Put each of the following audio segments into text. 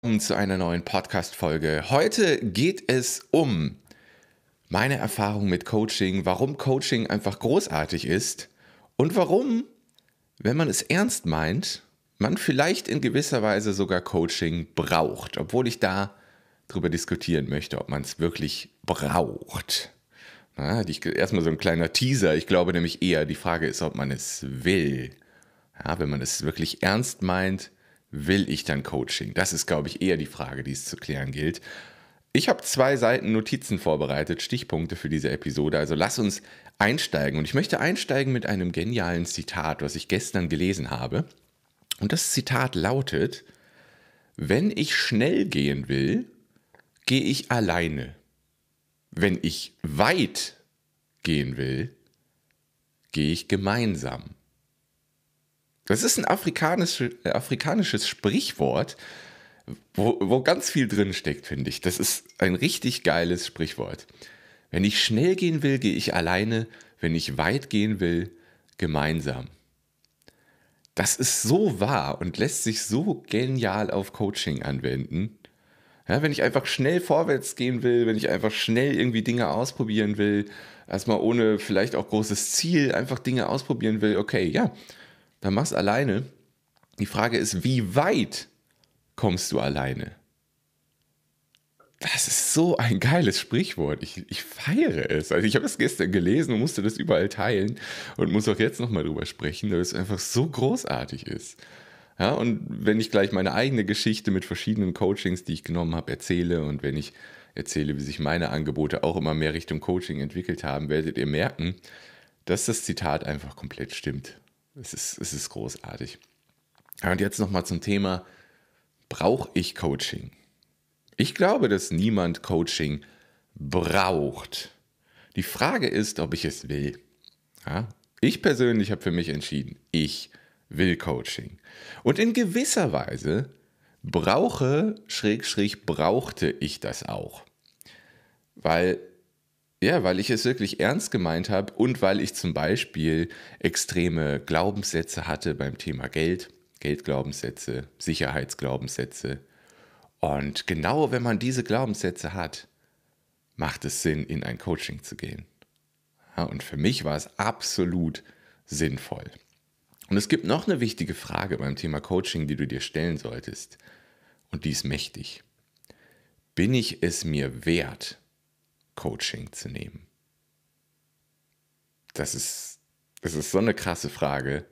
willkommen zu einer neuen Podcast-Folge. Heute geht es um meine Erfahrung mit Coaching, warum Coaching einfach großartig ist und warum, wenn man es ernst meint, man vielleicht in gewisser Weise sogar Coaching braucht, obwohl ich da darüber diskutieren möchte, ob man es wirklich braucht. Na, die, erstmal so ein kleiner Teaser. Ich glaube nämlich eher, die Frage ist, ob man es will. Ja, wenn man es wirklich ernst meint, will ich dann Coaching? Das ist, glaube ich, eher die Frage, die es zu klären gilt. Ich habe zwei Seiten Notizen vorbereitet, Stichpunkte für diese Episode. Also lass uns einsteigen. Und ich möchte einsteigen mit einem genialen Zitat, was ich gestern gelesen habe. Und das Zitat lautet, wenn ich schnell gehen will, gehe ich alleine. Wenn ich weit gehen will, gehe ich gemeinsam. Das ist ein afrikanisch, äh, afrikanisches Sprichwort, wo, wo ganz viel drin steckt, finde ich. Das ist ein richtig geiles Sprichwort. Wenn ich schnell gehen will, gehe ich alleine. Wenn ich weit gehen will, gemeinsam. Das ist so wahr und lässt sich so genial auf Coaching anwenden. Ja, wenn ich einfach schnell vorwärts gehen will, wenn ich einfach schnell irgendwie Dinge ausprobieren will, erstmal ohne vielleicht auch großes Ziel, einfach Dinge ausprobieren will, okay, ja, dann machst alleine. Die Frage ist, wie weit kommst du alleine? Das ist so ein geiles Sprichwort. Ich, ich feiere es. Also ich habe es gestern gelesen und musste das überall teilen und muss auch jetzt nochmal drüber sprechen, weil es einfach so großartig ist. Ja, und wenn ich gleich meine eigene Geschichte mit verschiedenen Coachings, die ich genommen habe, erzähle und wenn ich erzähle, wie sich meine Angebote auch immer mehr Richtung Coaching entwickelt haben, werdet ihr merken, dass das Zitat einfach komplett stimmt. Es ist, es ist großartig. Und jetzt nochmal zum Thema, brauche ich Coaching? Ich glaube, dass niemand Coaching braucht. Die Frage ist, ob ich es will. Ja? Ich persönlich habe für mich entschieden, ich will Coaching. Und in gewisser Weise brauche, schräg, schräg, brauchte ich das auch. Weil ja, weil ich es wirklich ernst gemeint habe und weil ich zum Beispiel extreme Glaubenssätze hatte beim Thema Geld, Geldglaubenssätze, Sicherheitsglaubenssätze. Und genau wenn man diese Glaubenssätze hat, macht es Sinn, in ein Coaching zu gehen. Ja, und für mich war es absolut sinnvoll. Und es gibt noch eine wichtige Frage beim Thema Coaching, die du dir stellen solltest. Und die ist mächtig. Bin ich es mir wert, Coaching zu nehmen? Das ist, das ist so eine krasse Frage.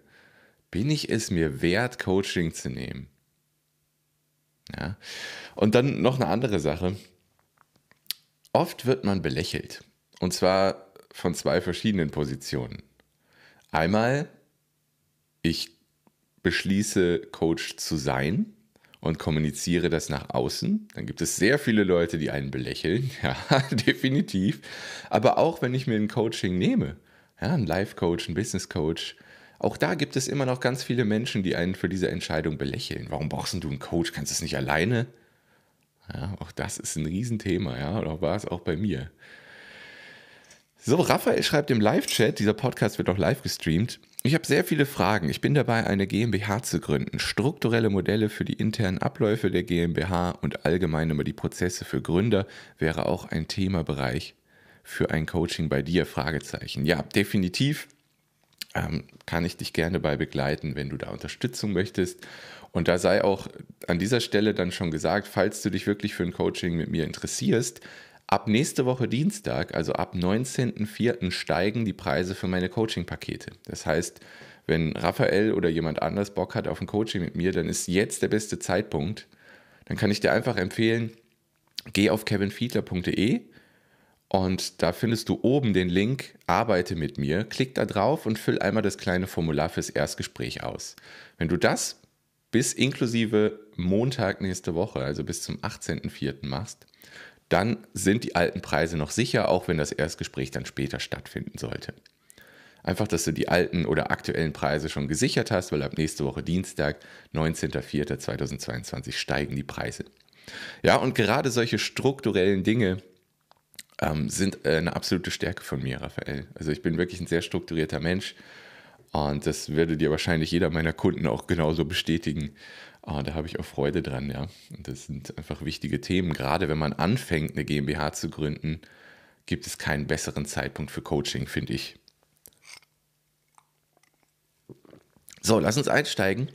Bin ich es mir wert, Coaching zu nehmen? Ja. Und dann noch eine andere Sache. Oft wird man belächelt. Und zwar von zwei verschiedenen Positionen. Einmal, ich beschließe, Coach zu sein und kommuniziere das nach außen, dann gibt es sehr viele Leute, die einen belächeln, ja, definitiv. Aber auch wenn ich mir ein Coaching nehme, ja, ein Life-Coach, ein Business-Coach, auch da gibt es immer noch ganz viele Menschen, die einen für diese Entscheidung belächeln. Warum brauchst du einen Coach? Kannst du es nicht alleine? Ja, auch das ist ein Riesenthema, ja, oder war es auch bei mir. So, Raphael schreibt im Live-Chat, dieser Podcast wird auch live gestreamt. Ich habe sehr viele Fragen. Ich bin dabei, eine GmbH zu gründen. Strukturelle Modelle für die internen Abläufe der GmbH und allgemein über die Prozesse für Gründer wäre auch ein Themabereich für ein Coaching bei dir? Fragezeichen. Ja, definitiv ähm, kann ich dich gerne bei begleiten, wenn du da Unterstützung möchtest. Und da sei auch an dieser Stelle dann schon gesagt, falls du dich wirklich für ein Coaching mit mir interessierst, Ab nächste Woche Dienstag, also ab 19.04. steigen die Preise für meine Coaching-Pakete. Das heißt, wenn Raphael oder jemand anders Bock hat auf ein Coaching mit mir, dann ist jetzt der beste Zeitpunkt. Dann kann ich dir einfach empfehlen, geh auf kevinfiedler.de und da findest du oben den Link Arbeite mit mir. Klick da drauf und füll einmal das kleine Formular fürs Erstgespräch aus. Wenn du das bis inklusive Montag nächste Woche, also bis zum 18.04. machst, dann sind die alten Preise noch sicher, auch wenn das Erstgespräch dann später stattfinden sollte. Einfach, dass du die alten oder aktuellen Preise schon gesichert hast, weil ab nächste Woche Dienstag, 19.04.2022, steigen die Preise. Ja, und gerade solche strukturellen Dinge ähm, sind äh, eine absolute Stärke von mir, Raphael. Also ich bin wirklich ein sehr strukturierter Mensch Und das würde dir wahrscheinlich jeder meiner Kunden auch genauso bestätigen. Oh, da habe ich auch Freude dran, ja. Das sind einfach wichtige Themen. Gerade wenn man anfängt, eine GmbH zu gründen, gibt es keinen besseren Zeitpunkt für Coaching, finde ich. So, lass uns einsteigen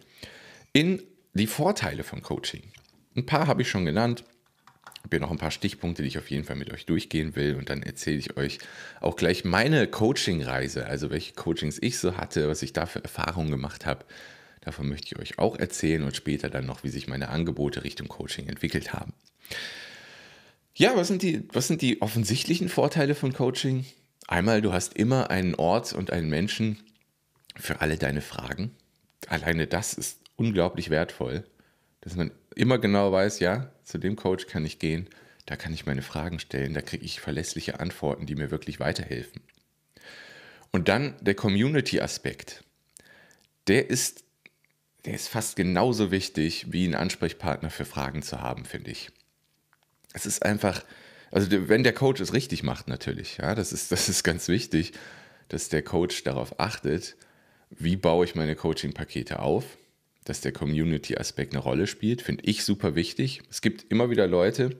in die Vorteile von Coaching. Ein paar habe ich schon genannt. Ich habe hier noch ein paar Stichpunkte, die ich auf jeden Fall mit euch durchgehen will. Und dann erzähle ich euch auch gleich meine Coaching-Reise, also welche Coachings ich so hatte, was ich da für Erfahrungen gemacht habe. Davon möchte ich euch auch erzählen und später dann noch, wie sich meine Angebote Richtung Coaching entwickelt haben. Ja, was sind die, was sind die offensichtlichen Vorteile von Coaching? Einmal, du hast immer einen Ort und einen Menschen für alle deine Fragen. Alleine das ist unglaublich wertvoll, dass man immer genau weiß, ja, zu dem Coach kann ich gehen, da kann ich meine Fragen stellen, da kriege ich verlässliche Antworten, die mir wirklich weiterhelfen. Und dann der Community-Aspekt. Der ist, der ist fast genauso wichtig, wie einen Ansprechpartner für Fragen zu haben, finde ich. Es ist einfach, also wenn der Coach es richtig macht, natürlich, ja, das ist, das ist ganz wichtig, dass der Coach darauf achtet, wie baue ich meine Coaching-Pakete auf, dass der Community-Aspekt eine Rolle spielt, finde ich super wichtig. Es gibt immer wieder Leute,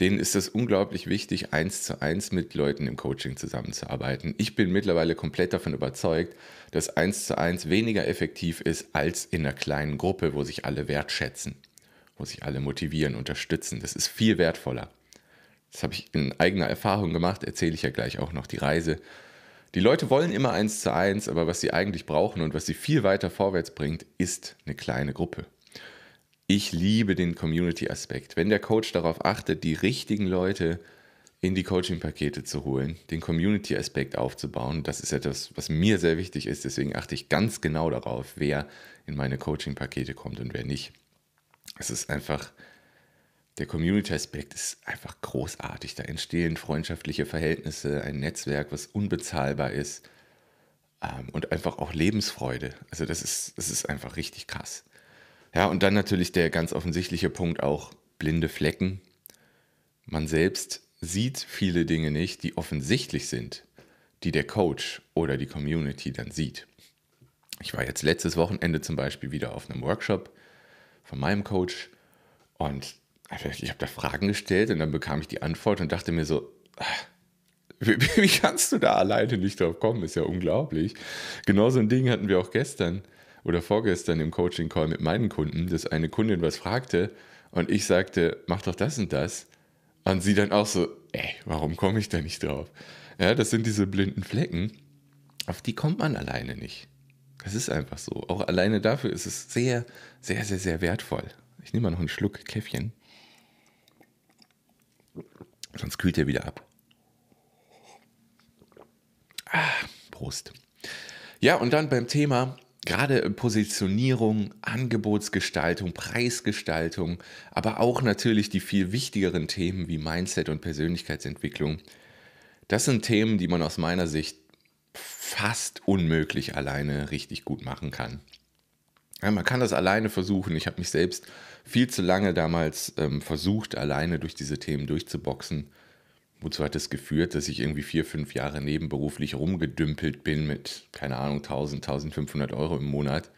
denen ist es unglaublich wichtig, eins zu eins mit Leuten im Coaching zusammenzuarbeiten. Ich bin mittlerweile komplett davon überzeugt, dass eins zu eins weniger effektiv ist als in einer kleinen Gruppe, wo sich alle wertschätzen, wo sich alle motivieren, unterstützen. Das ist viel wertvoller. Das habe ich in eigener Erfahrung gemacht, erzähle ich ja gleich auch noch die Reise. Die Leute wollen immer eins zu eins, aber was sie eigentlich brauchen und was sie viel weiter vorwärts bringt, ist eine kleine Gruppe. Ich liebe den Community-Aspekt. Wenn der Coach darauf achtet, die richtigen Leute in die Coaching-Pakete zu holen, den Community-Aspekt aufzubauen, das ist etwas, was mir sehr wichtig ist. Deswegen achte ich ganz genau darauf, wer in meine Coaching-Pakete kommt und wer nicht. Es ist einfach der Community-Aspekt ist einfach großartig. Da entstehen freundschaftliche Verhältnisse, ein Netzwerk, was unbezahlbar ist ähm, und einfach auch Lebensfreude. Also das ist, das ist einfach richtig krass. Ja, und dann natürlich der ganz offensichtliche Punkt auch blinde Flecken. Man selbst sieht viele Dinge nicht, die offensichtlich sind, die der Coach oder die Community dann sieht. Ich war jetzt letztes Wochenende zum Beispiel wieder auf einem Workshop von meinem Coach und ich habe da Fragen gestellt und dann bekam ich die Antwort und dachte mir so, ah, wie, kannst du da alleine nicht drauf kommen? Ist ja unglaublich. Genauso ein Ding hatten wir auch gestern oder vorgestern im Coaching-Call mit meinen Kunden, dass eine Kundin was fragte und ich sagte, mach doch das und das. Und sie dann auch so, ey, warum komme ich da nicht drauf? Ja, das sind diese blinden Flecken, auf die kommt man alleine nicht. Das ist einfach so. Auch alleine dafür ist es sehr, sehr, sehr, sehr wertvoll. Ich nehme mal noch einen Schluck Käffchen. Sonst kühlt er wieder ab. Ah, Prost. Ja, und dann beim Thema gerade Positionierung, Angebotsgestaltung, Preisgestaltung, aber auch natürlich die viel wichtigeren Themen wie Mindset und Persönlichkeitsentwicklung. Das sind Themen, die man aus meiner Sicht fast unmöglich alleine richtig gut machen kann. Ja, man kann das alleine versuchen. Ich habe mich selbst viel zu lange damals ähm, versucht, alleine durch diese Themen durchzuboxen. Wozu hat es geführt, dass ich irgendwie vier, fünf Jahre nebenberuflich rumgedümpelt bin mit, keine Ahnung, 1000, 1500 Euro im Monat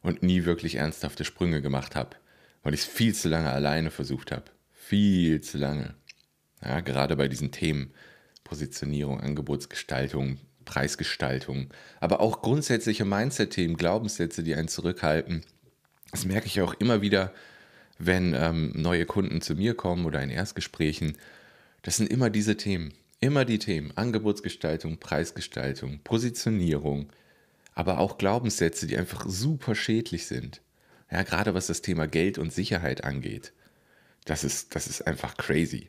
und nie wirklich ernsthafte Sprünge gemacht habe, weil ich es viel zu lange alleine versucht habe. Viel zu lange. Ja, gerade bei diesen Themen Positionierung, Angebotsgestaltung, Preisgestaltung, aber auch grundsätzliche Mindset-Themen, Glaubenssätze, die einen zurückhalten. Das merke ich auch immer wieder, wenn ähm, neue Kunden zu mir kommen oder in Erstgesprächen. Das sind immer diese Themen, immer die Themen. Angebotsgestaltung, Preisgestaltung, Positionierung, aber auch Glaubenssätze, die einfach super schädlich sind. Ja, gerade was das Thema Geld und Sicherheit angeht. Das ist, das ist einfach crazy.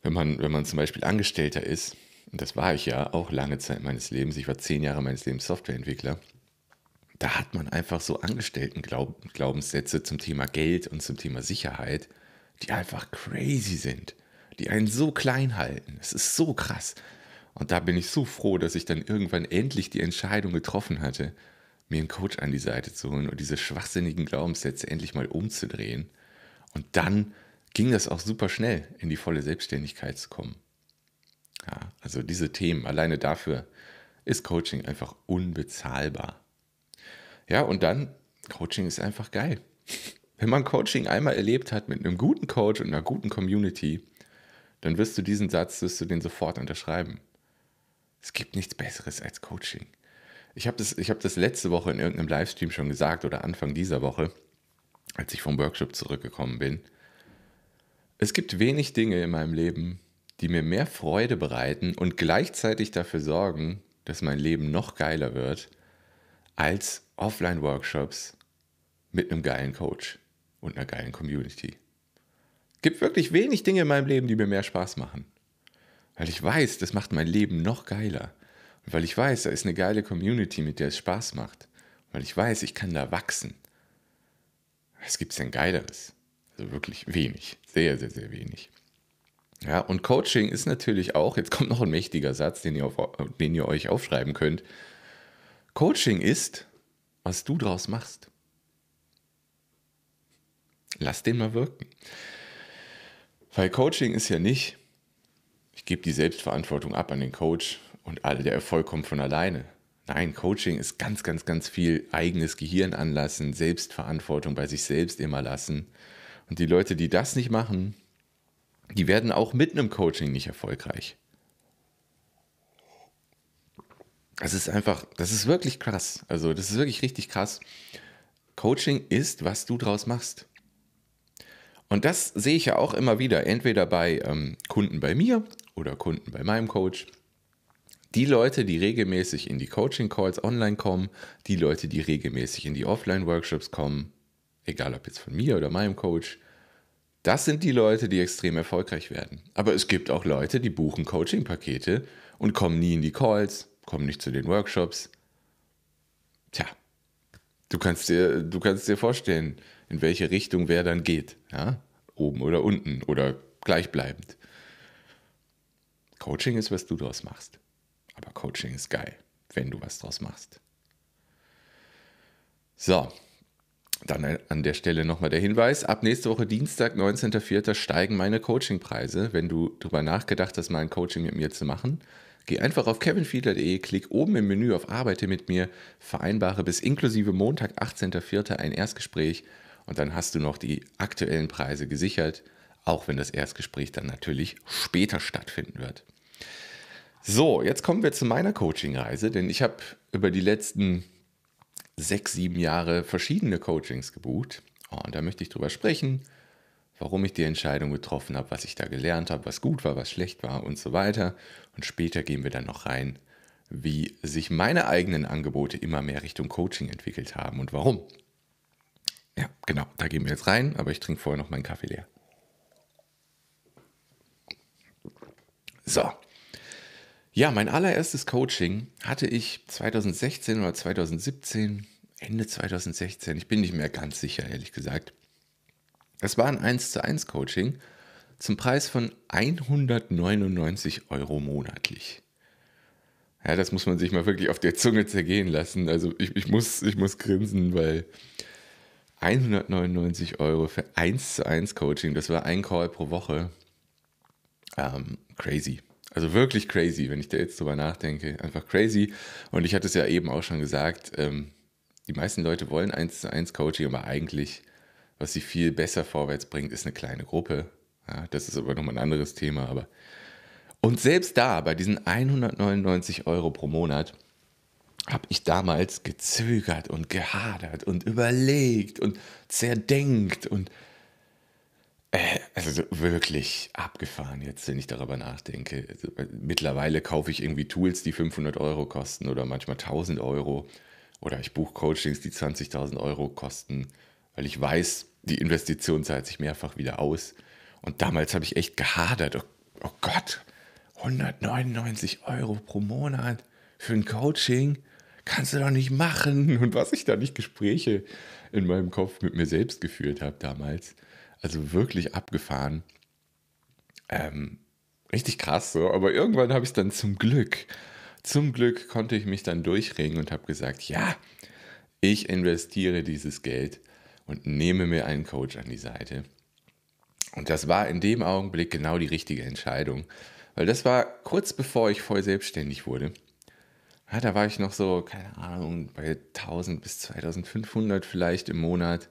Wenn man, wenn man zum Beispiel Angestellter ist, und das war ich ja auch lange Zeit meines Lebens, ich war zehn Jahre meines Lebens Softwareentwickler, da hat man einfach so Angestellten-Glaubenssätze zum Thema Geld und zum Thema Sicherheit, die einfach crazy sind, die einen so klein halten. Es ist so krass. Und da bin ich so froh, dass ich dann irgendwann endlich die Entscheidung getroffen hatte, mir einen Coach an die Seite zu holen und diese schwachsinnigen Glaubenssätze endlich mal umzudrehen. Und dann ging das auch super schnell, in die volle Selbstständigkeit zu kommen. Ja, also diese Themen, alleine dafür ist Coaching einfach unbezahlbar. Ja, und dann, Coaching ist einfach geil. Wenn man Coaching einmal erlebt hat mit einem guten Coach und einer guten Community, dann wirst du diesen Satz, wirst du den sofort unterschreiben. Es gibt nichts Besseres als Coaching. Ich habe das, hab das letzte Woche in irgendeinem Livestream schon gesagt oder Anfang dieser Woche, als ich vom Workshop zurückgekommen bin. Es gibt wenig Dinge in meinem Leben, die mir mehr Freude bereiten und gleichzeitig dafür sorgen, dass mein Leben noch geiler wird, als Offline-Workshops mit einem geilen Coach und einer geilen Community. Es gibt wirklich wenig Dinge in meinem Leben, die mir mehr Spaß machen. Weil ich weiß, das macht mein Leben noch geiler. Und weil ich weiß, da ist eine geile Community, mit der es Spaß macht. Weil ich weiß, ich kann da wachsen. Was gibt es denn Geileres? Also wirklich wenig. Sehr, sehr, sehr wenig. Ja, und Coaching ist natürlich auch, jetzt kommt noch ein mächtiger Satz, den ihr, auf, den ihr euch aufschreiben könnt. Coaching ist, was du draus machst. Lass den mal wirken. Weil Coaching ist ja nicht, ich gebe die Selbstverantwortung ab an den Coach und alle, der Erfolg kommt von alleine. Nein, Coaching ist ganz, ganz, ganz viel eigenes Gehirn anlassen, Selbstverantwortung bei sich selbst immer lassen. Und die Leute, die das nicht machen, die werden auch mit einem Coaching nicht erfolgreich. Das ist einfach, das ist wirklich krass. Also, das ist wirklich richtig krass. Coaching ist, was du draus machst. Und das sehe ich ja auch immer wieder, entweder bei ähm, Kunden bei mir oder Kunden bei meinem Coach. Die Leute, die regelmäßig in die Coaching-Calls online kommen, die Leute, die regelmäßig in die Offline-Workshops kommen, egal ob jetzt von mir oder meinem Coach, das sind die Leute, die extrem erfolgreich werden. Aber es gibt auch Leute, die buchen Coaching-Pakete und kommen nie in die Calls, kommen nicht zu den Workshops. Tja, du kannst dir, du kannst dir vorstellen, in welche Richtung wer dann geht. Ja? Oben oder unten oder gleichbleibend. Coaching ist, was du daraus machst. Aber Coaching ist geil, wenn du was draus machst. So, dann an der Stelle nochmal der Hinweis, ab nächste Woche Dienstag, 19.04. steigen meine Coachingpreise. Wenn du darüber nachgedacht hast, mal ein Coaching mit mir zu machen, geh einfach auf kevinfiedler.de, klick oben im Menü auf Arbeite mit mir, vereinbare bis inklusive Montag, 18.04. ein Erstgespräch und dann hast du noch die aktuellen Preise gesichert, auch wenn das Erstgespräch dann natürlich später stattfinden wird. So, jetzt kommen wir zu meiner Coachingreise, denn ich habe über die letzten sechs, sieben Jahre verschiedene Coachings gebucht. Oh, und da möchte ich drüber sprechen, warum ich die Entscheidung getroffen habe, was ich da gelernt habe, was gut war, was schlecht war und so weiter. Und später gehen wir dann noch rein, wie sich meine eigenen Angebote immer mehr Richtung Coaching entwickelt haben und warum. Ja, genau, da gehen wir jetzt rein, aber ich trinke vorher noch meinen Kaffee leer. So, ja, mein allererstes Coaching hatte ich 2016 oder 2017, Ende 2016, ich bin nicht mehr ganz sicher, ehrlich gesagt. Es war ein 1 zu 1 Coaching zum Preis von 199 Euro monatlich. Ja, das muss man sich mal wirklich auf der Zunge zergehen lassen. Also ich, ich, muss, ich muss grinsen, weil 199 Euro für 1 zu 1 Coaching, das war ein Call pro Woche. Ähm, crazy. Also wirklich crazy, wenn ich da jetzt drüber nachdenke. Einfach crazy. Und ich hatte es ja eben auch schon gesagt, ähm, die meisten Leute wollen eins zu eins Coaching, aber eigentlich, was sie viel besser vorwärts bringt, ist eine kleine Gruppe. Ja, das ist aber nochmal ein anderes Thema. Aber und selbst da, bei diesen 199 Euro pro Monat, habe ich damals gezögert und gehadert und überlegt und zerdenkt und äh, also wirklich abgefahren jetzt, wenn ich darüber nachdenke. Also, äh, mittlerweile kaufe ich irgendwie Tools, die 500 Euro kosten oder manchmal 1000 Euro. Oder ich buche Coachings, die 20.000 Euro kosten, weil ich weiß, die Investition zahlt sich mehrfach wieder aus. Und damals habe ich echt gehadert. Oh, oh Gott, 199 Euro pro Monat für ein Coaching kannst du doch nicht machen. Und was ich da nicht Gespräche in meinem Kopf mit mir selbst geführt habe damals. Also wirklich abgefahren. Ähm, richtig krass so. Aber irgendwann habe ich es dann zum Glück, zum Glück konnte ich mich dann durchringen und habe gesagt, ja, ich investiere dieses Geld und nehme mir einen Coach an die Seite. Und das war in dem Augenblick genau die richtige Entscheidung. Weil das war kurz bevor ich voll selbstständig wurde. Ja, da war ich noch so, keine Ahnung, bei 1000 bis 2500 vielleicht im Monat.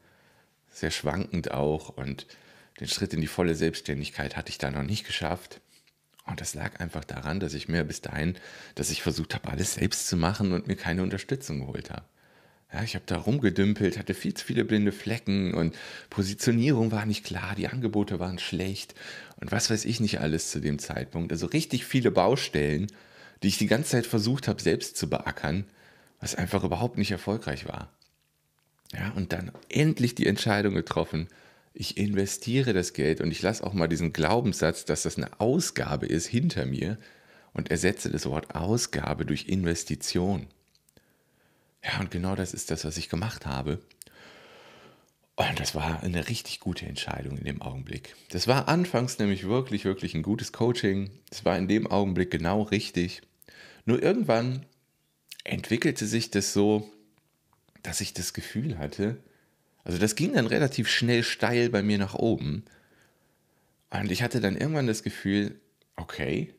Sehr schwankend auch. Und den Schritt in die volle Selbstständigkeit hatte ich da noch nicht geschafft. Und das lag einfach daran, dass ich mir bis dahin, dass ich versucht habe, alles selbst zu machen und mir keine Unterstützung geholt habe. Ja, ich habe da rumgedümpelt, hatte viel zu viele blinde Flecken und Positionierung war nicht klar, die Angebote waren schlecht und was weiß ich nicht alles zu dem Zeitpunkt. Also richtig viele Baustellen, die ich die ganze Zeit versucht habe, selbst zu beackern, was einfach überhaupt nicht erfolgreich war. Ja, und dann endlich die Entscheidung getroffen, ich investiere das Geld und ich lasse auch mal diesen Glaubenssatz, dass das eine Ausgabe ist, hinter mir und ersetze das Wort Ausgabe durch Investition. Ja, und genau das ist das, was ich gemacht habe. Und das war eine richtig gute Entscheidung in dem Augenblick. Das war anfangs nämlich wirklich, wirklich ein gutes Coaching. Es war in dem Augenblick genau richtig. Nur irgendwann entwickelte sich das so, dass ich das Gefühl hatte, also das ging dann relativ schnell steil bei mir nach oben. Und ich hatte dann irgendwann das Gefühl, okay,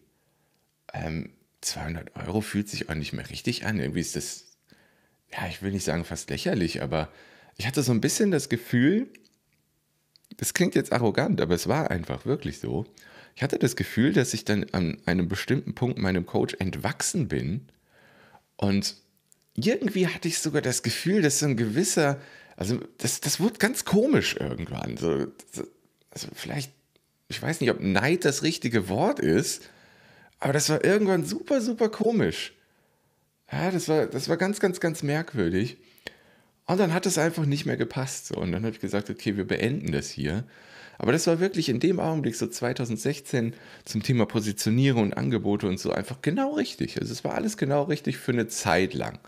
ähm, 200 Euro fühlt sich auch nicht mehr richtig an. Irgendwie ist das ja, ich will nicht sagen fast lächerlich, aber ich hatte so ein bisschen das Gefühl, das klingt jetzt arrogant, aber es war einfach wirklich so. Ich hatte das Gefühl, dass ich dann an einem bestimmten Punkt meinem Coach entwachsen bin und irgendwie hatte ich sogar das Gefühl, dass so ein gewisser, also das, das wurde ganz komisch irgendwann. So, also vielleicht, ich weiß nicht, ob Neid das richtige Wort ist, aber das war irgendwann super, super komisch. Ja, das war, das war ganz, ganz, ganz merkwürdig. Und dann hat es einfach nicht mehr gepasst. So. Und dann habe ich gesagt, okay, wir beenden das hier. Aber das war wirklich in dem Augenblick, so 2016, zum Thema Positionierung und Angebote und so, einfach genau richtig. Also es war alles genau richtig für eine Zeit lang.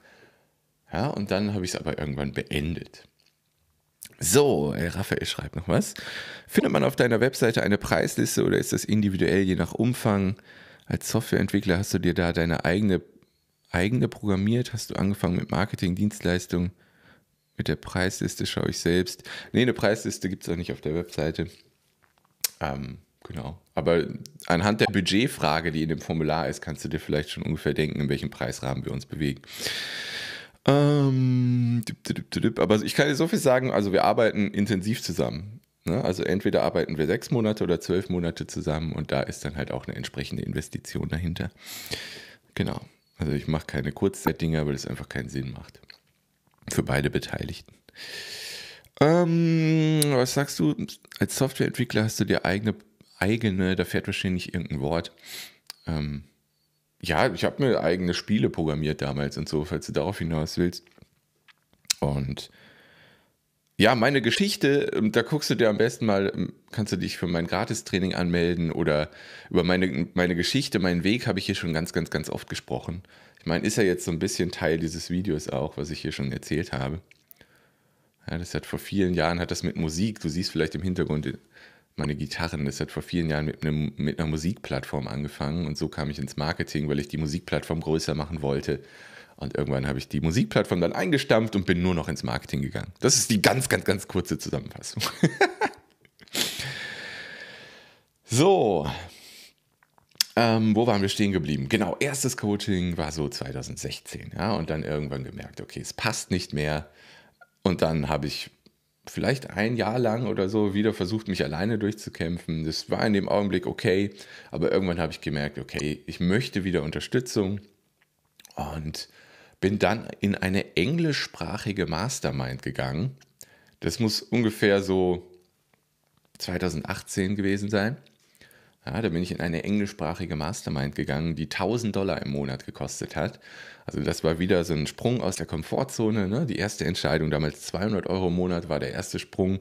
Ja, und dann habe ich es aber irgendwann beendet. So, Raphael schreibt noch was. Findet man auf deiner Webseite eine Preisliste oder ist das individuell je nach Umfang? Als Softwareentwickler hast du dir da deine eigene eigene programmiert? Hast du angefangen mit Marketing, Dienstleistung? Mit der Preisliste schaue ich selbst. Nee, eine Preisliste gibt es auch nicht auf der Webseite. Ähm, genau. Aber anhand der Budgetfrage, die in dem Formular ist, kannst du dir vielleicht schon ungefähr denken, in welchem Preisrahmen wir uns bewegen. Ähm, aber ich kann dir so viel sagen, also wir arbeiten intensiv zusammen. Ne? Also entweder arbeiten wir sechs Monate oder zwölf Monate zusammen und da ist dann halt auch eine entsprechende Investition dahinter. Genau. Also ich mache keine Kurzzeitdinge, weil es einfach keinen Sinn macht. Für beide Beteiligten. Ähm, was sagst du? Als Softwareentwickler hast du dir eigene, eigene, da fährt wahrscheinlich irgendein Wort. Ähm, ja, ich habe mir eigene Spiele programmiert damals und so, falls du darauf hinaus willst. Und ja, meine Geschichte, ähm, da guckst du dir am besten mal, ähm, kannst du dich für mein Gratistraining anmelden oder über meine, meine Geschichte, meinen Weg habe ich hier schon ganz, ganz, ganz oft gesprochen. Ich meine, ist ja jetzt so ein bisschen Teil dieses Videos auch, was ich hier schon erzählt habe. Ja, das hat vor vielen Jahren, hat das mit Musik, du siehst vielleicht im Hintergrund meine Gitarren, das hat vor vielen Jahren mit, einem, mit einer Musikplattform angefangen und so kam ich ins Marketing, weil ich die Musikplattform größer machen wollte und irgendwann habe ich die Musikplattform dann eingestampft und bin nur noch ins Marketing gegangen. Das ist die ganz, ganz, ganz kurze Zusammenfassung. so. Ähm, wo waren wir stehen geblieben? Genau, erstes Coaching war so 2016, ja, und dann irgendwann gemerkt, okay, es passt nicht mehr. Und dann habe ich vielleicht ein Jahr lang oder so wieder versucht, mich alleine durchzukämpfen. Das war in dem Augenblick okay, aber irgendwann habe ich gemerkt, okay, ich möchte wieder Unterstützung. Und bin dann in eine englischsprachige Mastermind gegangen. Das muss ungefähr so 2018 gewesen sein. Ja, da bin ich in eine englischsprachige Mastermind gegangen, die 1000 Dollar im Monat gekostet hat. Also das war wieder so ein Sprung aus der Komfortzone. Ne? Die erste Entscheidung, damals 200 Euro im Monat, war der erste Sprung,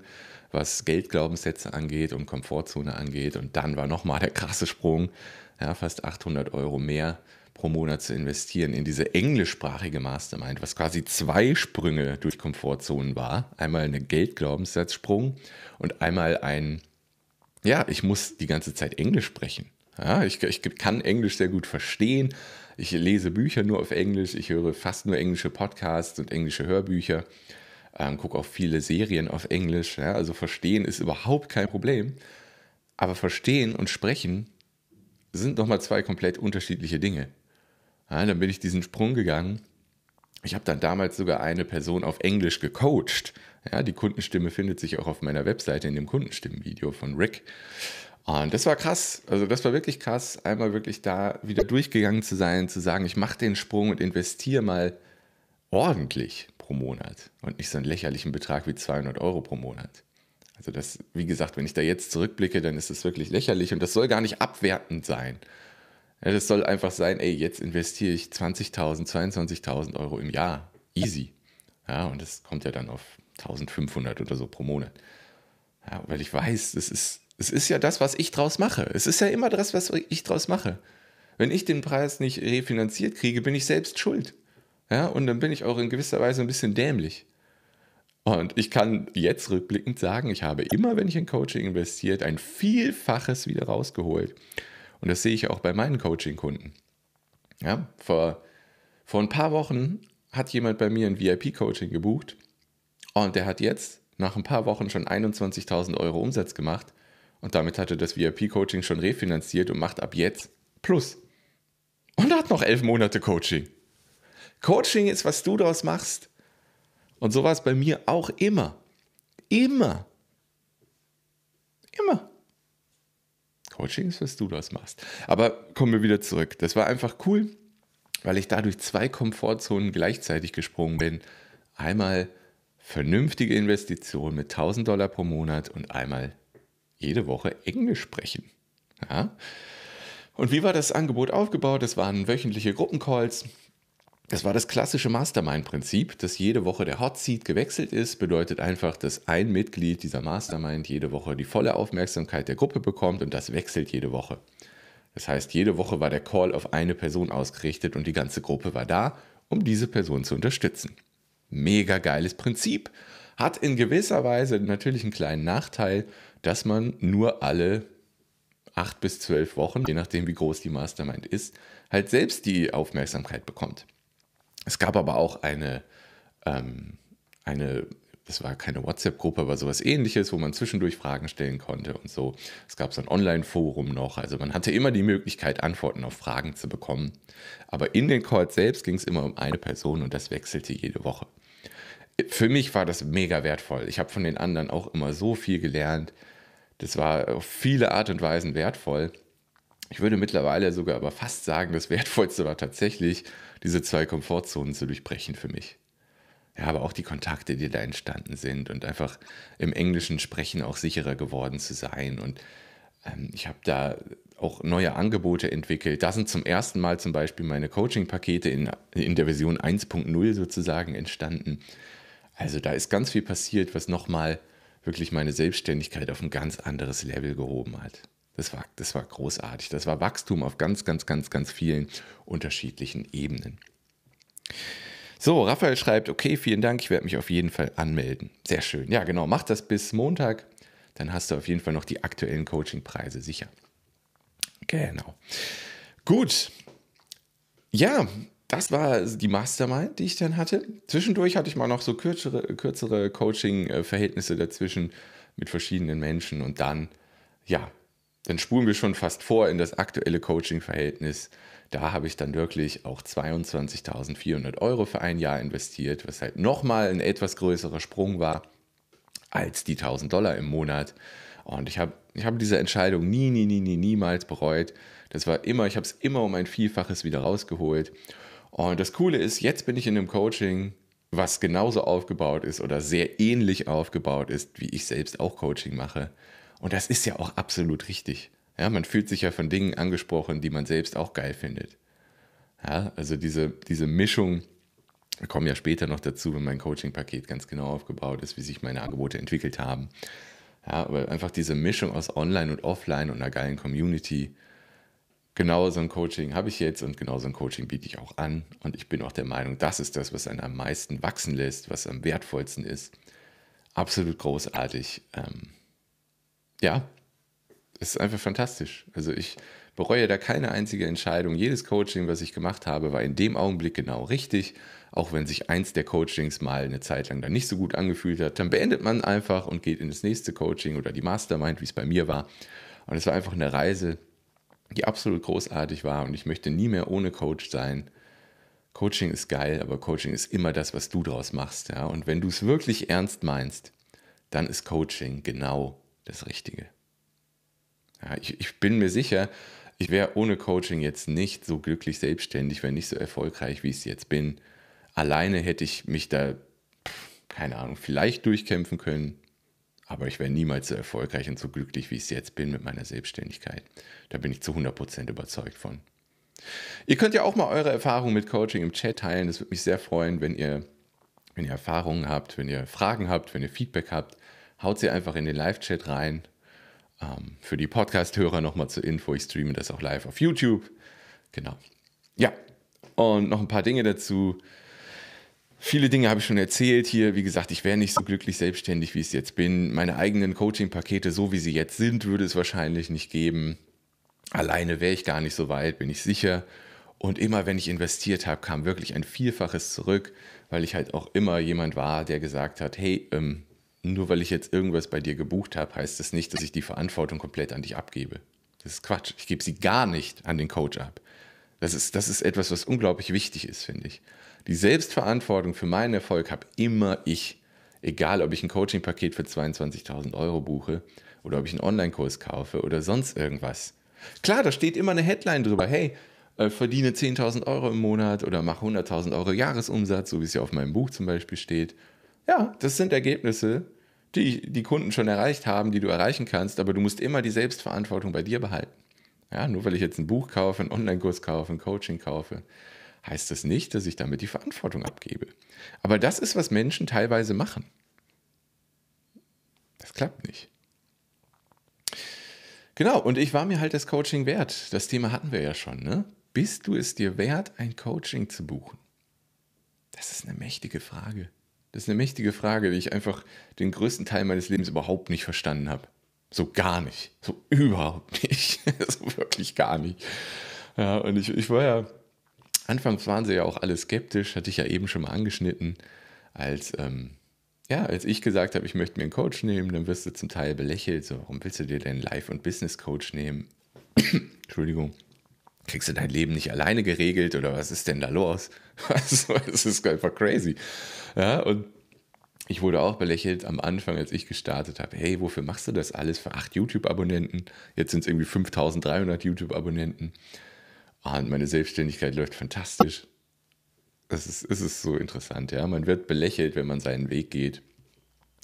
was Geldglaubenssätze angeht und Komfortzone angeht. Und dann war nochmal der krasse Sprung, ja, fast 800 Euro mehr pro Monat zu investieren in diese englischsprachige Mastermind, was quasi zwei Sprünge durch Komfortzonen war. Einmal ein Geldglaubenssatzsprung und einmal ein, ja, ich muss die ganze Zeit Englisch sprechen. Ja, ich, ich kann Englisch sehr gut verstehen. Ich lese Bücher nur auf Englisch. Ich höre fast nur englische Podcasts und englische Hörbücher. Ähm, gucke auch viele Serien auf Englisch. Ja, also verstehen ist überhaupt kein Problem. Aber verstehen und sprechen sind nochmal zwei komplett unterschiedliche Dinge. Ja, dann bin ich diesen Sprung gegangen. Ich habe dann damals sogar eine Person auf Englisch gecoacht. Ja, die Kundenstimme findet sich auch auf meiner Webseite in dem Kundenstimmenvideo von Rick. Und das war krass. Also das war wirklich krass, einmal wirklich da wieder durchgegangen zu sein, zu sagen, ich mache den Sprung und investiere mal ordentlich pro Monat und nicht so einen lächerlichen Betrag wie 200 Euro pro Monat. Also das, wie gesagt, wenn ich da jetzt zurückblicke, dann ist es wirklich lächerlich und das soll gar nicht abwertend sein. Ja, das soll einfach sein, ey, jetzt investiere ich 20.000, 22.000 Euro im Jahr. Easy. Ja, und das kommt ja dann auf 1500 oder so pro Monat. Ja, weil ich weiß, es ist, es ist ja das, was ich draus mache. Es ist ja immer das, was ich draus mache. Wenn ich den Preis nicht refinanziert kriege, bin ich selbst schuld. Ja, und dann bin ich auch in gewisser Weise ein bisschen dämlich. Und ich kann jetzt rückblickend sagen, ich habe immer, wenn ich in Coaching investiert, ein Vielfaches wieder rausgeholt. Und das sehe ich auch bei meinen Coaching-Kunden. Ja, vor, vor ein paar Wochen hat jemand bei mir ein VIP-Coaching gebucht und der hat jetzt nach ein paar Wochen schon 21.000 Euro Umsatz gemacht und damit hat er das VIP-Coaching schon refinanziert und macht ab jetzt Plus. Und hat noch elf Monate Coaching. Coaching ist, was du daraus machst. Und so war es bei mir auch immer. Immer. Immer. Coaching ist, was du daraus machst. Aber kommen wir wieder zurück. Das war einfach cool, weil ich dadurch zwei Komfortzonen gleichzeitig gesprungen bin. Einmal vernünftige Investition mit 1000 Dollar pro Monat und einmal jede Woche Englisch sprechen. Ja? Und wie war das Angebot aufgebaut? Es waren wöchentliche Gruppencalls das war das klassische Mastermind-Prinzip, dass jede Woche der Hot Seat gewechselt ist. Bedeutet einfach, dass ein Mitglied dieser Mastermind jede Woche die volle Aufmerksamkeit der Gruppe bekommt und das wechselt jede Woche. Das heißt, jede Woche war der Call auf eine Person ausgerichtet und die ganze Gruppe war da, um diese Person zu unterstützen. Mega geiles Prinzip. Hat in gewisser Weise natürlich einen kleinen Nachteil, dass man nur alle acht bis zwölf Wochen, je nachdem wie groß die Mastermind ist, halt selbst die Aufmerksamkeit bekommt. Es gab aber auch eine, ähm, eine das war keine WhatsApp-Gruppe, aber sowas ähnliches, wo man zwischendurch Fragen stellen konnte und so. Es gab so ein Online-Forum noch. Also man hatte immer die Möglichkeit, Antworten auf Fragen zu bekommen. Aber in den Calls selbst ging es immer um eine Person und das wechselte jede Woche. Für mich war das mega wertvoll. Ich habe von den anderen auch immer so viel gelernt. Das war auf viele Art und Weisen wertvoll. Ich würde mittlerweile sogar aber fast sagen, das Wertvollste war tatsächlich, diese zwei Komfortzonen zu durchbrechen für mich. Ja, aber auch die Kontakte, die da entstanden sind und einfach im englischen Sprechen auch sicherer geworden zu sein. Und ähm, ich habe da auch neue Angebote entwickelt. Da sind zum ersten Mal zum Beispiel meine Coaching-Pakete in, in der Version 1.0 sozusagen entstanden. Also da ist ganz viel passiert, was nochmal wirklich meine Selbstständigkeit auf ein ganz anderes Level gehoben hat. Das war, das war großartig. Das war Wachstum auf ganz, ganz, ganz, ganz vielen unterschiedlichen Ebenen. So, Raphael schreibt, okay, vielen Dank, ich werde mich auf jeden Fall anmelden. Sehr schön. Ja, genau, mach das bis Montag, dann hast du auf jeden Fall noch die aktuellen Coachingpreise sicher. Genau. Gut. Ja, das war die Mastermind, die ich dann hatte. Zwischendurch hatte ich mal noch so kürzere, kürzere Coaching-Verhältnisse dazwischen mit verschiedenen Menschen und dann, ja, dann spulen wir schon fast vor in das aktuelle Coaching-Verhältnis. Da habe ich dann wirklich auch 22.400 Euro für ein Jahr investiert, was halt nochmal ein etwas größerer Sprung war als die 1000 Dollar im Monat. Und ich habe ich hab diese Entscheidung nie, nie, nie, nie, niemals bereut. Das war immer, ich habe es immer um ein Vielfaches wieder rausgeholt. Und das Coole ist, jetzt bin ich in einem Coaching, was genauso aufgebaut ist oder sehr ähnlich aufgebaut ist, wie ich selbst auch Coaching mache. Und das ist ja auch absolut richtig. Ja, man fühlt sich ja von Dingen angesprochen, die man selbst auch geil findet. Ja, also diese, diese Mischung, wir kommen ja später noch dazu, wenn mein Coaching-Paket ganz genau aufgebaut ist, wie sich meine Angebote entwickelt haben. Ja, aber einfach diese Mischung aus Online und Offline und einer geilen Community. Genau so ein Coaching habe ich jetzt und genau so ein Coaching biete ich auch an. Und ich bin auch der Meinung, das ist das, was einen am meisten wachsen lässt, was am wertvollsten ist. Absolut großartig. Ähm, ja, es ist einfach fantastisch. Also ich bereue da keine einzige Entscheidung. Jedes Coaching, was ich gemacht habe, war in dem Augenblick genau richtig. Auch wenn sich eins der Coachings mal eine Zeit lang dann nicht so gut angefühlt hat, dann beendet man einfach und geht in das nächste Coaching oder die Mastermind, wie es bei mir war. Und es war einfach eine Reise, die absolut großartig war. Und ich möchte nie mehr ohne Coach sein. Coaching ist geil, aber Coaching ist immer das, was du draus machst. Ja? Und wenn du es wirklich ernst meinst, dann ist Coaching genau das Richtige. Ja, ich, ich bin mir sicher, ich wäre ohne Coaching jetzt nicht so glücklich selbstständig, wäre nicht so erfolgreich, wie ich es jetzt bin. Alleine hätte ich mich da, keine Ahnung, vielleicht durchkämpfen können, aber ich wäre niemals so erfolgreich und so glücklich, wie ich es jetzt bin mit meiner Selbstständigkeit. Da bin ich zu 100% überzeugt von. Ihr könnt ja auch mal eure Erfahrungen mit Coaching im Chat teilen. Das würde mich sehr freuen, wenn ihr, wenn ihr Erfahrungen habt, wenn ihr Fragen habt, wenn ihr Feedback habt. Haut sie einfach in den Live-Chat rein. Ähm, für die Podcast-Hörer nochmal zur Info, ich streame das auch live auf YouTube. Genau. Ja, und noch ein paar Dinge dazu. Viele Dinge habe ich schon erzählt hier. Wie gesagt, ich wäre nicht so glücklich selbstständig, wie ich es jetzt bin. Meine eigenen Coaching-Pakete, so wie sie jetzt sind, würde es wahrscheinlich nicht geben. Alleine wäre ich gar nicht so weit, bin ich sicher. Und immer wenn ich investiert habe, kam wirklich ein Vielfaches zurück, weil ich halt auch immer jemand war, der gesagt hat, hey, ähm, nur weil ich jetzt irgendwas bei dir gebucht habe, heißt das nicht, dass ich die Verantwortung komplett an dich abgebe. Das ist Quatsch. Ich gebe sie gar nicht an den Coach ab. Das ist, das ist etwas, was unglaublich wichtig ist, finde ich. Die Selbstverantwortung für meinen Erfolg habe immer ich. Egal, ob ich ein Coaching-Paket für 22.000 Euro buche oder ob ich einen Online-Kurs kaufe oder sonst irgendwas. Klar, da steht immer eine Headline drüber. Hey, äh, verdiene 10.000 Euro im Monat oder mach 100.000 Euro Jahresumsatz, so wie es ja auf meinem Buch zum Beispiel steht. Ja, das sind Ergebnisse, die die Kunden schon erreicht haben, die du erreichen kannst, aber du musst immer die Selbstverantwortung bei dir behalten. Ja, nur weil ich jetzt ein Buch kaufe, einen Online-Kurs kaufe, ein Coaching kaufe, heißt das nicht, dass ich damit die Verantwortung abgebe. Aber das ist, was Menschen teilweise machen. Das klappt nicht. Genau, und ich war mir halt das Coaching wert. Das Thema hatten wir ja schon. Ne? Bist du es dir wert, ein Coaching zu buchen? Das ist eine mächtige Frage. Das ist eine mächtige Frage, die ich einfach den größten Teil meines Lebens überhaupt nicht verstanden habe. So gar nicht. So überhaupt nicht. so wirklich gar nicht. Ja, und ich, ich war ja, anfangs waren sie ja auch alle skeptisch, hatte ich ja eben schon mal angeschnitten, als, ähm, ja, als ich gesagt habe, ich möchte mir einen Coach nehmen, dann wirst du zum Teil belächelt. So, warum willst du dir denn Life- und Business-Coach nehmen? Entschuldigung. Kriegst du dein Leben nicht alleine geregelt oder was ist denn da los? Es ist einfach crazy. Ja, und ich wurde auch belächelt am Anfang, als ich gestartet habe. Hey, wofür machst du das alles für acht YouTube-Abonnenten? Jetzt sind es irgendwie 5300 YouTube-Abonnenten. Ah, und meine Selbstständigkeit läuft fantastisch. Es ist, ist so interessant, ja. Man wird belächelt, wenn man seinen Weg geht.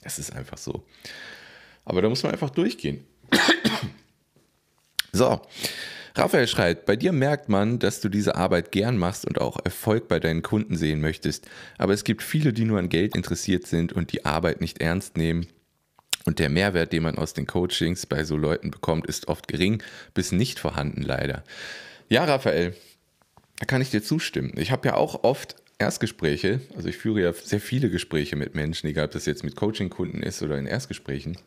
Das ist einfach so. Aber da muss man einfach durchgehen. so, Raphael schreibt, bei dir merkt man, dass du diese Arbeit gern machst und auch Erfolg bei deinen Kunden sehen möchtest. Aber es gibt viele, die nur an Geld interessiert sind und die Arbeit nicht ernst nehmen. Und der Mehrwert, den man aus den Coachings bei so Leuten bekommt, ist oft gering bis nicht vorhanden, leider. Ja, Raphael, da kann ich dir zustimmen. Ich habe ja auch oft Erstgespräche, also ich führe ja sehr viele Gespräche mit Menschen, egal ob das jetzt mit Coaching-Kunden ist oder in Erstgesprächen.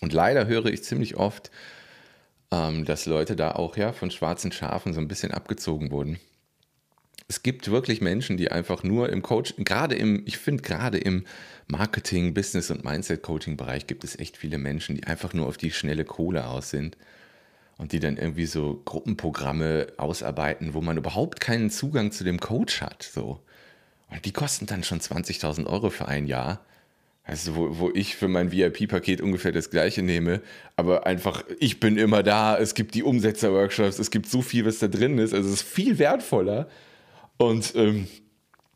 Und leider höre ich ziemlich oft, ähm, dass Leute da auch ja von schwarzen Schafen so ein bisschen abgezogen wurden. Es gibt wirklich Menschen, die einfach nur im Coach, gerade im, ich finde gerade im Marketing, Business und Mindset-Coaching-Bereich gibt es echt viele Menschen, die einfach nur auf die schnelle Kohle aus sind und die dann irgendwie so Gruppenprogramme ausarbeiten, wo man überhaupt keinen Zugang zu dem Coach hat. So. Und die kosten dann schon 20.000 Euro für ein Jahr. Also, wo, wo ich für mein VIP-Paket ungefähr das gleiche nehme, aber einfach, ich bin immer da, es gibt die Umsetzer-Workshops, es gibt so viel, was da drin ist, also es ist viel wertvoller. Und ähm,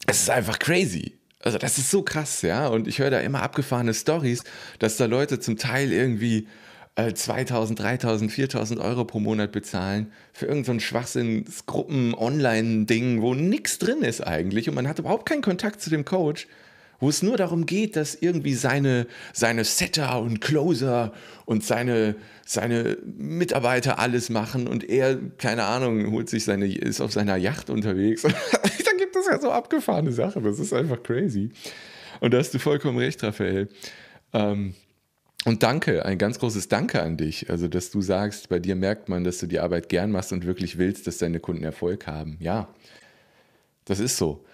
es ist einfach crazy. Also, das ist so krass, ja, und ich höre da immer abgefahrene Stories, dass da Leute zum Teil irgendwie äh, 2000, 3000, 4000 Euro pro Monat bezahlen für irgendein so Schwachsinns-Gruppen-Online-Ding, wo nichts drin ist eigentlich. Und man hat überhaupt keinen Kontakt zu dem Coach wo es nur darum geht, dass irgendwie seine, seine Setter und Closer und seine, seine Mitarbeiter alles machen und er, keine Ahnung, holt sich seine, ist auf seiner Yacht unterwegs. da gibt es ja so abgefahrene Sachen. Das ist einfach crazy. Und da hast du vollkommen recht, Raphael. Ähm, und danke, ein ganz großes Danke an dich. Also, dass du sagst, bei dir merkt man, dass du die Arbeit gern machst und wirklich willst, dass deine Kunden Erfolg haben. Ja, das ist so.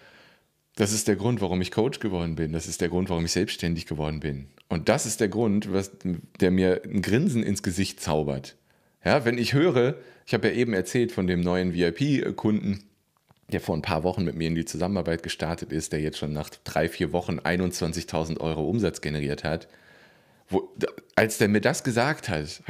Das ist der Grund, warum ich Coach geworden bin. Das ist der Grund, warum ich selbstständig geworden bin. Und das ist der Grund, was, der mir ein Grinsen ins Gesicht zaubert. Ja, wenn ich höre, ich habe ja eben erzählt von dem neuen VIP-Kunden, der vor ein paar Wochen mit mir in die Zusammenarbeit gestartet ist, der jetzt schon nach drei, vier Wochen 21.000 Euro Umsatz generiert hat. Wo, als der mir das gesagt hat,